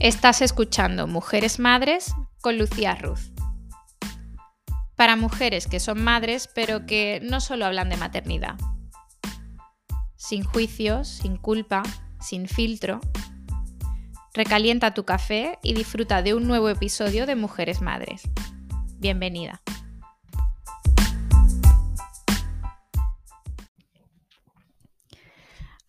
Estás escuchando Mujeres Madres con Lucía Ruz. Para mujeres que son madres, pero que no solo hablan de maternidad. Sin juicios, sin culpa, sin filtro. Recalienta tu café y disfruta de un nuevo episodio de Mujeres Madres. Bienvenida.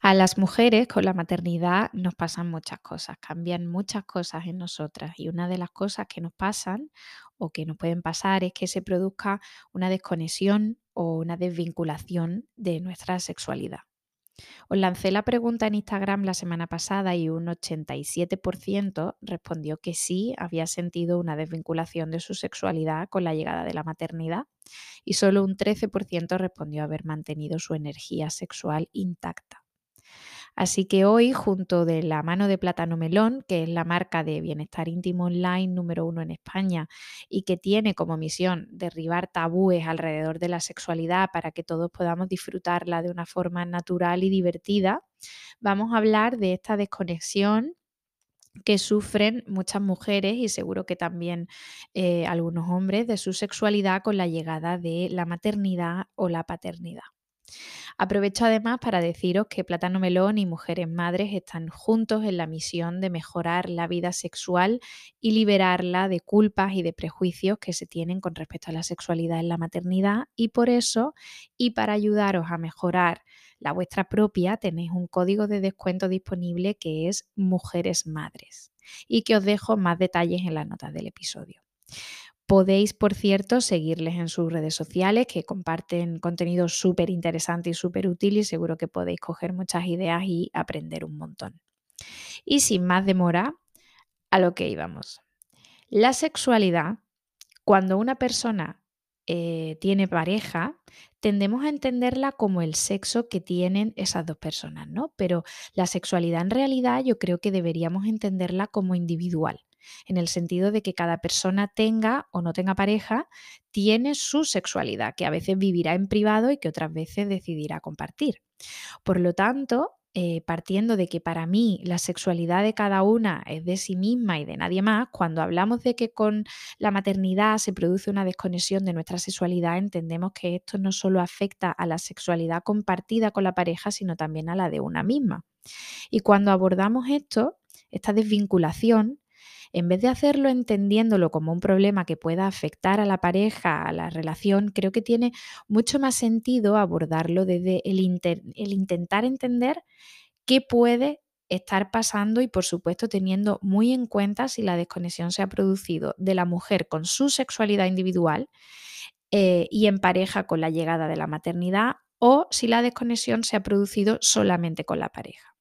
A las mujeres con la maternidad nos pasan muchas cosas, cambian muchas cosas en nosotras y una de las cosas que nos pasan o que nos pueden pasar es que se produzca una desconexión o una desvinculación de nuestra sexualidad. Os lancé la pregunta en Instagram la semana pasada y un 87% respondió que sí había sentido una desvinculación de su sexualidad con la llegada de la maternidad y solo un 13% respondió haber mantenido su energía sexual intacta. Así que hoy, junto de la mano de Plátano Melón, que es la marca de bienestar íntimo online número uno en España y que tiene como misión derribar tabúes alrededor de la sexualidad para que todos podamos disfrutarla de una forma natural y divertida, vamos a hablar de esta desconexión que sufren muchas mujeres y seguro que también eh, algunos hombres de su sexualidad con la llegada de la maternidad o la paternidad. Aprovecho además para deciros que Plátano Melón y Mujeres Madres están juntos en la misión de mejorar la vida sexual y liberarla de culpas y de prejuicios que se tienen con respecto a la sexualidad en la maternidad y por eso y para ayudaros a mejorar la vuestra propia tenéis un código de descuento disponible que es Mujeres Madres y que os dejo más detalles en las notas del episodio. Podéis, por cierto, seguirles en sus redes sociales que comparten contenido súper interesante y súper útil y seguro que podéis coger muchas ideas y aprender un montón. Y sin más demora, a lo que íbamos. La sexualidad, cuando una persona eh, tiene pareja, tendemos a entenderla como el sexo que tienen esas dos personas, ¿no? Pero la sexualidad en realidad yo creo que deberíamos entenderla como individual en el sentido de que cada persona tenga o no tenga pareja, tiene su sexualidad, que a veces vivirá en privado y que otras veces decidirá compartir. Por lo tanto, eh, partiendo de que para mí la sexualidad de cada una es de sí misma y de nadie más, cuando hablamos de que con la maternidad se produce una desconexión de nuestra sexualidad, entendemos que esto no solo afecta a la sexualidad compartida con la pareja, sino también a la de una misma. Y cuando abordamos esto, esta desvinculación, en vez de hacerlo entendiéndolo como un problema que pueda afectar a la pareja, a la relación, creo que tiene mucho más sentido abordarlo desde el, intentar entender qué puede estar pasando y por supuesto teniendo muy en cuenta si la desconexión se ha producido de la mujer con su sexualidad individual eh, y en pareja con la llegada de la maternidad o si la desconexión se ha producido solamente con la pareja.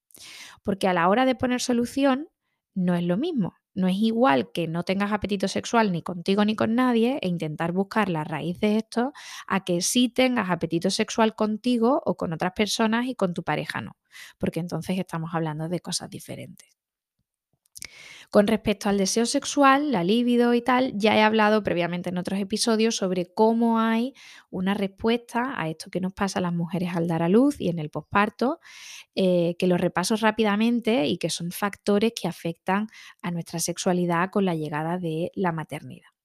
Porque a la hora de poner solución no es lo mismo. No es igual que no tengas apetito sexual ni contigo ni con nadie e intentar buscar la raíz de esto a que sí tengas apetito sexual contigo o con otras personas y con tu pareja no, porque entonces estamos hablando de cosas diferentes. Con respecto al deseo sexual, la libido y tal, ya he hablado previamente en otros episodios sobre cómo hay una respuesta a esto que nos pasa a las mujeres al dar a luz y en el posparto, eh, que lo repaso rápidamente y que son factores que afectan a nuestra sexualidad con la llegada de la maternidad.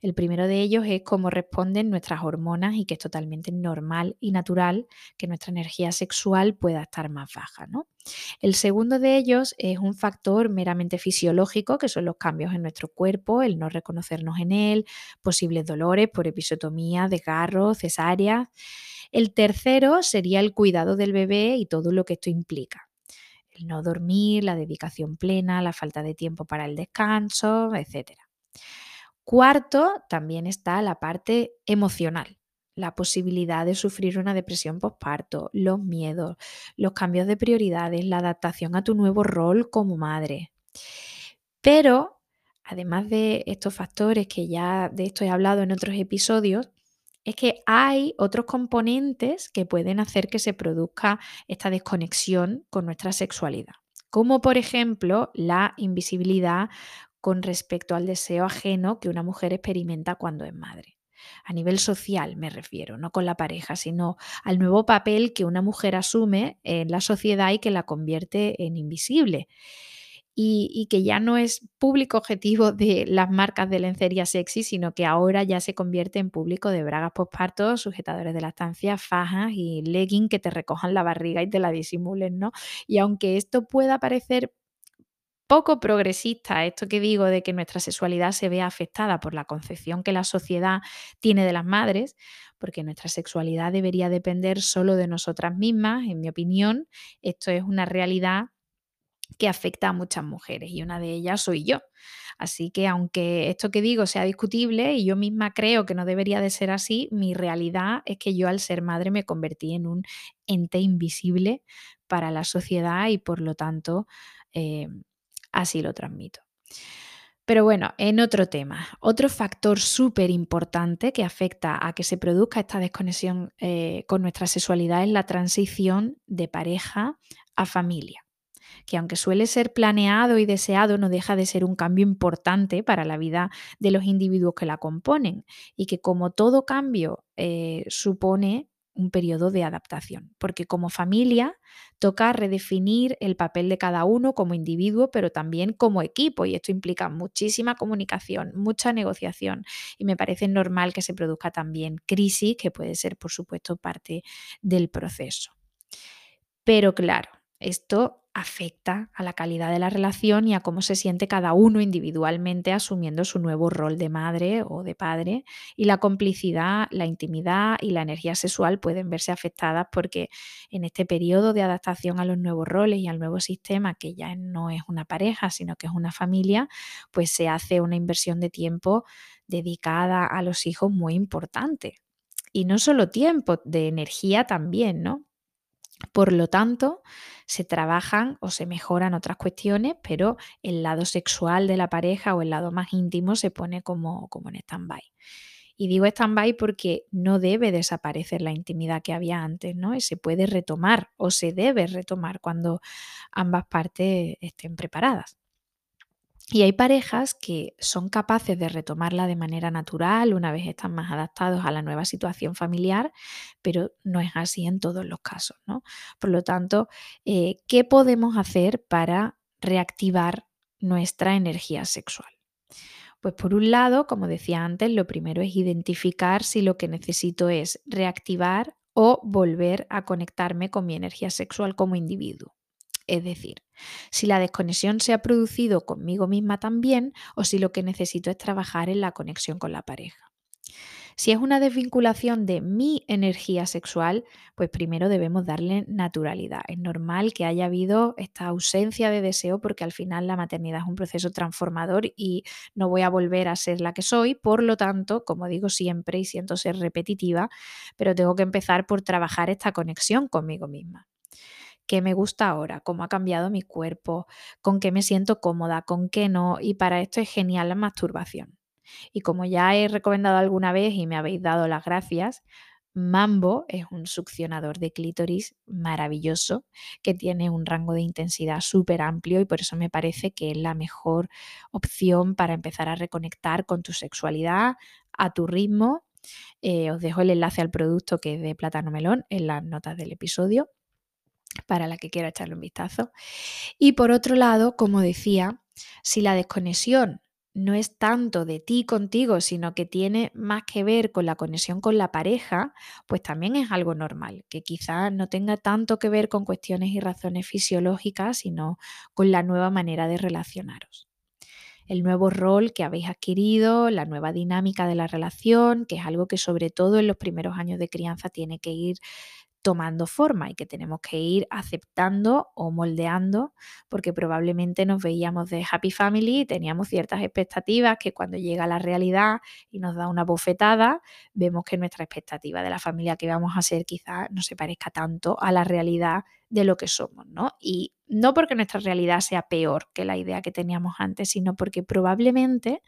El primero de ellos es cómo responden nuestras hormonas y que es totalmente normal y natural que nuestra energía sexual pueda estar más baja. ¿no? El segundo de ellos es un factor meramente fisiológico, que son los cambios en nuestro cuerpo, el no reconocernos en él, posibles dolores por episotomía, desgarro, cesárea. El tercero sería el cuidado del bebé y todo lo que esto implica el no dormir, la dedicación plena, la falta de tiempo para el descanso, etc. Cuarto, también está la parte emocional, la posibilidad de sufrir una depresión postparto, los miedos, los cambios de prioridades, la adaptación a tu nuevo rol como madre. Pero, además de estos factores que ya de esto he hablado en otros episodios, es que hay otros componentes que pueden hacer que se produzca esta desconexión con nuestra sexualidad, como por ejemplo la invisibilidad con respecto al deseo ajeno que una mujer experimenta cuando es madre. A nivel social me refiero, no con la pareja, sino al nuevo papel que una mujer asume en la sociedad y que la convierte en invisible. y, que ya no es público objetivo de las marcas de lencería sexy, sino que ahora ya se convierte en público de bragas postparto, sujetadores de la estancia, fajas y leggings que te recojan la barriga y te la disimulen, ¿no? Y aunque esto pueda parecer poco progresista, esto que digo de que nuestra sexualidad se vea afectada por la concepción que la sociedad tiene de las madres, porque nuestra sexualidad debería depender solo de nosotras mismas, en mi opinión, esto es una realidad que afecta a muchas mujeres y una de ellas soy yo. Así que aunque esto que digo sea discutible y yo misma creo que no debería de ser así, mi realidad es que yo al ser madre me convertí en un ente invisible para la sociedad y por lo tanto eh, así lo transmito. Pero bueno, en otro tema, otro factor súper importante que afecta a que se produzca esta desconexión eh, con nuestra sexualidad es la transición de pareja a familia que aunque suele ser planeado y deseado, no deja de ser un cambio importante para la vida de los individuos que la componen y que como todo cambio eh, supone un periodo de adaptación, porque como familia toca redefinir el papel de cada uno como individuo, pero también como equipo, y esto implica muchísima comunicación, mucha negociación, y me parece normal que se produzca también crisis, que puede ser, por supuesto, parte del proceso. Pero claro, esto afecta a la calidad de la relación y a cómo se siente cada uno individualmente asumiendo su nuevo rol de madre o de padre. Y la complicidad, la intimidad y la energía sexual pueden verse afectadas porque en este periodo de adaptación a los nuevos roles y al nuevo sistema, que ya no es una pareja, sino que es una familia, pues se hace una inversión de tiempo dedicada a los hijos muy importante. Y no solo tiempo, de energía también, ¿no? Por lo tanto, se trabajan o se mejoran otras cuestiones, pero el lado sexual de la pareja o el lado más íntimo se pone como, como en stand-by. Y digo stand-by porque no debe desaparecer la intimidad que había antes, ¿no? Y se puede retomar o se debe retomar cuando ambas partes estén preparadas. Y hay parejas que son capaces de retomarla de manera natural una vez están más adaptados a la nueva situación familiar, pero no es así en todos los casos. ¿no? Por lo tanto, eh, ¿qué podemos hacer para reactivar nuestra energía sexual? Pues por un lado, como decía antes, lo primero es identificar si lo que necesito es reactivar o volver a conectarme con mi energía sexual como individuo. Es decir, si la desconexión se ha producido conmigo misma también o si lo que necesito es trabajar en la conexión con la pareja. Si es una desvinculación de mi energía sexual, pues primero debemos darle naturalidad. Es normal que haya habido esta ausencia de deseo porque al final la maternidad es un proceso transformador y no voy a volver a ser la que soy. Por lo tanto, como digo siempre y siento ser repetitiva, pero tengo que empezar por trabajar esta conexión conmigo misma qué me gusta ahora, cómo ha cambiado mi cuerpo, con qué me siento cómoda, con qué no. Y para esto es genial la masturbación. Y como ya he recomendado alguna vez y me habéis dado las gracias, Mambo es un succionador de clítoris maravilloso que tiene un rango de intensidad súper amplio y por eso me parece que es la mejor opción para empezar a reconectar con tu sexualidad a tu ritmo. Eh, os dejo el enlace al producto que es de plátano melón en las notas del episodio para la que quiera echarle un vistazo. Y por otro lado, como decía, si la desconexión no es tanto de ti contigo, sino que tiene más que ver con la conexión con la pareja, pues también es algo normal, que quizás no tenga tanto que ver con cuestiones y razones fisiológicas, sino con la nueva manera de relacionaros. El nuevo rol que habéis adquirido, la nueva dinámica de la relación, que es algo que sobre todo en los primeros años de crianza tiene que ir tomando forma y que tenemos que ir aceptando o moldeando porque probablemente nos veíamos de happy family y teníamos ciertas expectativas que cuando llega la realidad y nos da una bofetada, vemos que nuestra expectativa de la familia que vamos a ser quizás no se parezca tanto a la realidad de lo que somos, ¿no? Y no porque nuestra realidad sea peor que la idea que teníamos antes, sino porque probablemente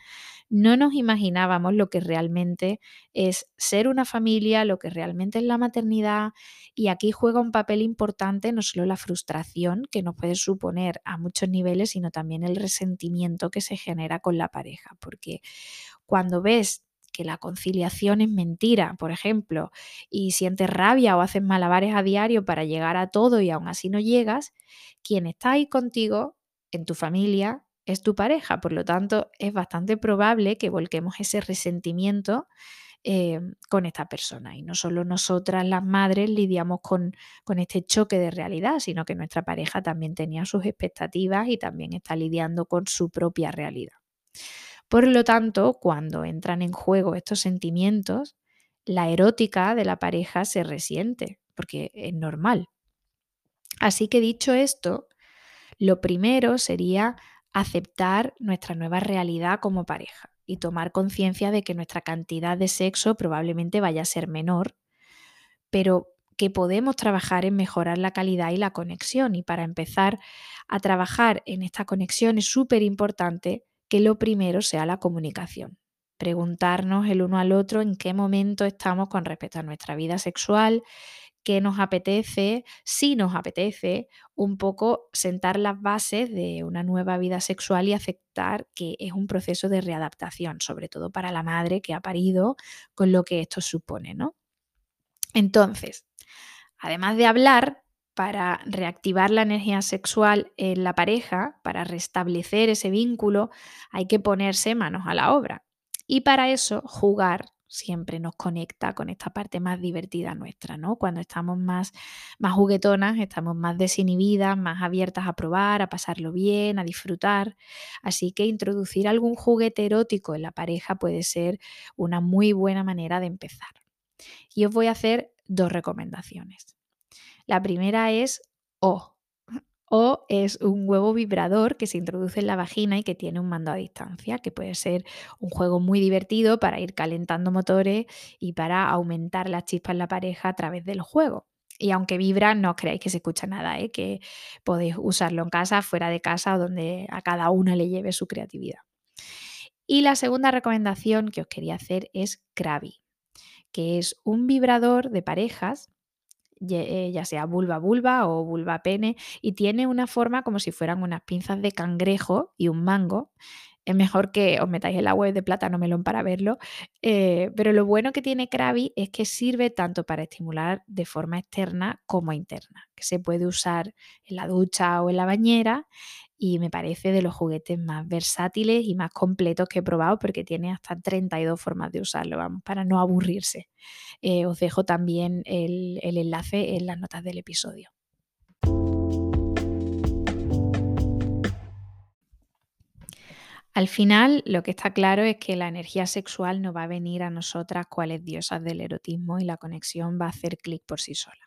no nos imaginábamos lo que realmente es ser una familia, lo que realmente es la maternidad. Y aquí juega un papel importante no solo la frustración que nos puede suponer a muchos niveles, sino también el resentimiento que se genera con la pareja. Porque cuando ves que la conciliación es mentira, por ejemplo, y sientes rabia o haces malabares a diario para llegar a todo y aún así no llegas, quien está ahí contigo en tu familia es tu pareja, por lo tanto es bastante probable que volquemos ese resentimiento eh, con esta persona. Y no solo nosotras las madres lidiamos con, con este choque de realidad, sino que nuestra pareja también tenía sus expectativas y también está lidiando con su propia realidad. Por lo tanto, cuando entran en juego estos sentimientos, la erótica de la pareja se resiente, porque es normal. Así que dicho esto, lo primero sería aceptar nuestra nueva realidad como pareja y tomar conciencia de que nuestra cantidad de sexo probablemente vaya a ser menor, pero que podemos trabajar en mejorar la calidad y la conexión. Y para empezar a trabajar en esta conexión es súper importante que lo primero sea la comunicación. Preguntarnos el uno al otro en qué momento estamos con respecto a nuestra vida sexual, que nos apetece, si nos apetece, un poco sentar las bases de una nueva vida sexual y aceptar que es un proceso de readaptación, sobre todo para la madre que ha parido, con lo que esto supone, ¿no? Entonces, además de hablar, para reactivar la energía sexual en la pareja, para restablecer ese vínculo, hay que ponerse manos a la obra. Y para eso, jugar siempre nos conecta con esta parte más divertida nuestra, ¿no? Cuando estamos más, más juguetonas, estamos más desinhibidas, más abiertas a probar, a pasarlo bien, a disfrutar. Así que introducir algún juguete erótico en la pareja puede ser una muy buena manera de empezar. Y os voy a hacer dos recomendaciones. La primera es O, o es un huevo vibrador que se introduce en la vagina y que tiene un mando a distancia, que puede ser un juego muy divertido para ir calentando motores y para aumentar la chispa en la pareja a través del juego. Y aunque vibra, no os creáis que se escucha nada, ¿eh? que podéis usarlo en casa, fuera de casa o donde a cada una le lleve su creatividad. Y la segunda recomendación que os quería hacer es Krabi, que es un vibrador de parejas ya sea vulva vulva o vulva pene, y tiene una forma como si fueran unas pinzas de cangrejo y un mango. Es mejor que os metáis en la web de Plátano Melón para verlo, eh, pero lo bueno que tiene Krabi es que sirve tanto para estimular de forma externa como interna, que se puede usar en la ducha o en la bañera y me parece de los juguetes más versátiles y más completos que he probado porque tiene hasta 32 formas de usarlo, vamos, para no aburrirse. Eh, os dejo también el, el enlace en las notas del episodio. Al final, lo que está claro es que la energía sexual no va a venir a nosotras cuales diosas del erotismo y la conexión va a hacer clic por sí sola.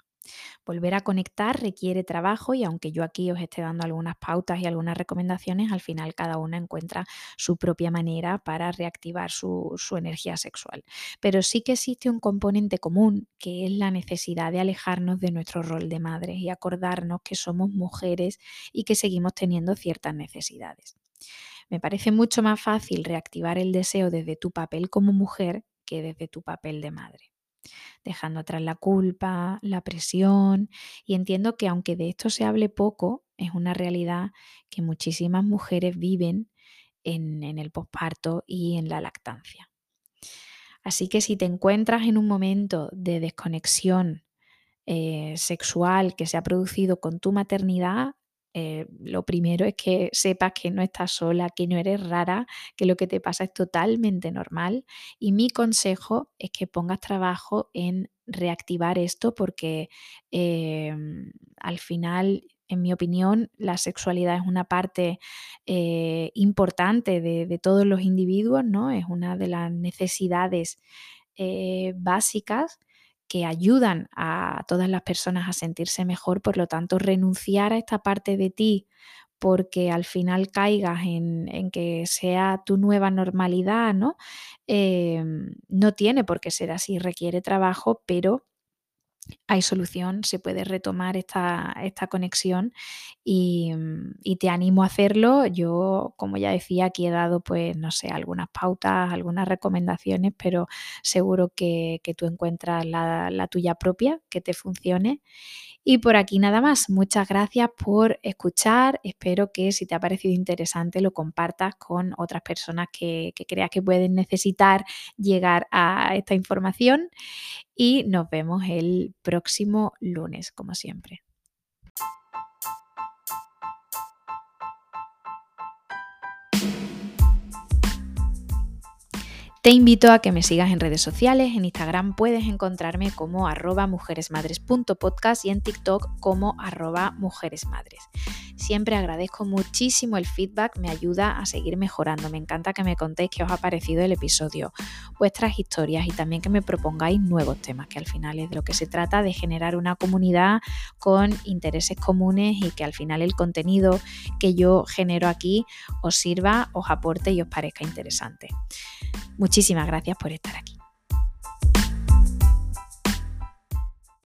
Volver a conectar requiere trabajo y aunque yo aquí os esté dando algunas pautas y algunas recomendaciones, al final cada una encuentra su propia manera para reactivar su, su energía sexual. Pero sí que existe un componente común que es la necesidad de alejarnos de nuestro rol de madres y acordarnos que somos mujeres y que seguimos teniendo ciertas necesidades. Me parece mucho más fácil reactivar el deseo desde tu papel como mujer que desde tu papel de madre dejando atrás la culpa, la presión y entiendo que aunque de esto se hable poco, es una realidad que muchísimas mujeres viven en, el posparto y en la lactancia. Así que si te encuentras en un momento de desconexión eh, sexual que se ha producido con tu maternidad, eh, lo primero es que sepas que no estás sola, que no eres rara, que lo que te pasa es totalmente normal. Y mi consejo es que pongas trabajo en reactivar esto porque em, al final en mi opinión, la sexualidad es una parte eh, importante de, todos los individuos, ¿no? Es una de las necesidades eh, básicas que ayudan a todas las personas a sentirse mejor, por lo tanto, renunciar a esta parte de ti porque al final caigas en, que sea tu nueva normalidad, ¿no? Em, no tiene por qué ser así, requiere trabajo, pero hay solución, se puede retomar esta, conexión mm, y, te animo a hacerlo. Yo, como ya decía, aquí he dado, pues, no sé, algunas pautas, algunas recomendaciones, pero seguro que, tú encuentras la tuya propia, que te funcione. Y por aquí nada más. Muchas gracias por escuchar. Espero que si te ha parecido interesante lo compartas con otras personas que, creas que pueden necesitar llegar a esta información. Y nos vemos el próximo lunes, como siempre. Te invito a que me sigas en redes sociales. En Instagram puedes encontrarme como arroba mujeresmadres.podcast y en TikTok como arroba mujeresmadres. Siempre agradezco muchísimo el feedback, me ayuda a seguir mejorando. Me encanta que me contéis qué os ha parecido el episodio, vuestras historias y también que me propongáis nuevos temas, que al final es de lo que se trata, de generar una comunidad con intereses comunes y que al final el contenido que yo genero aquí os sirva, os aporte y os parezca interesante. Muchísimas gracias por estar aquí.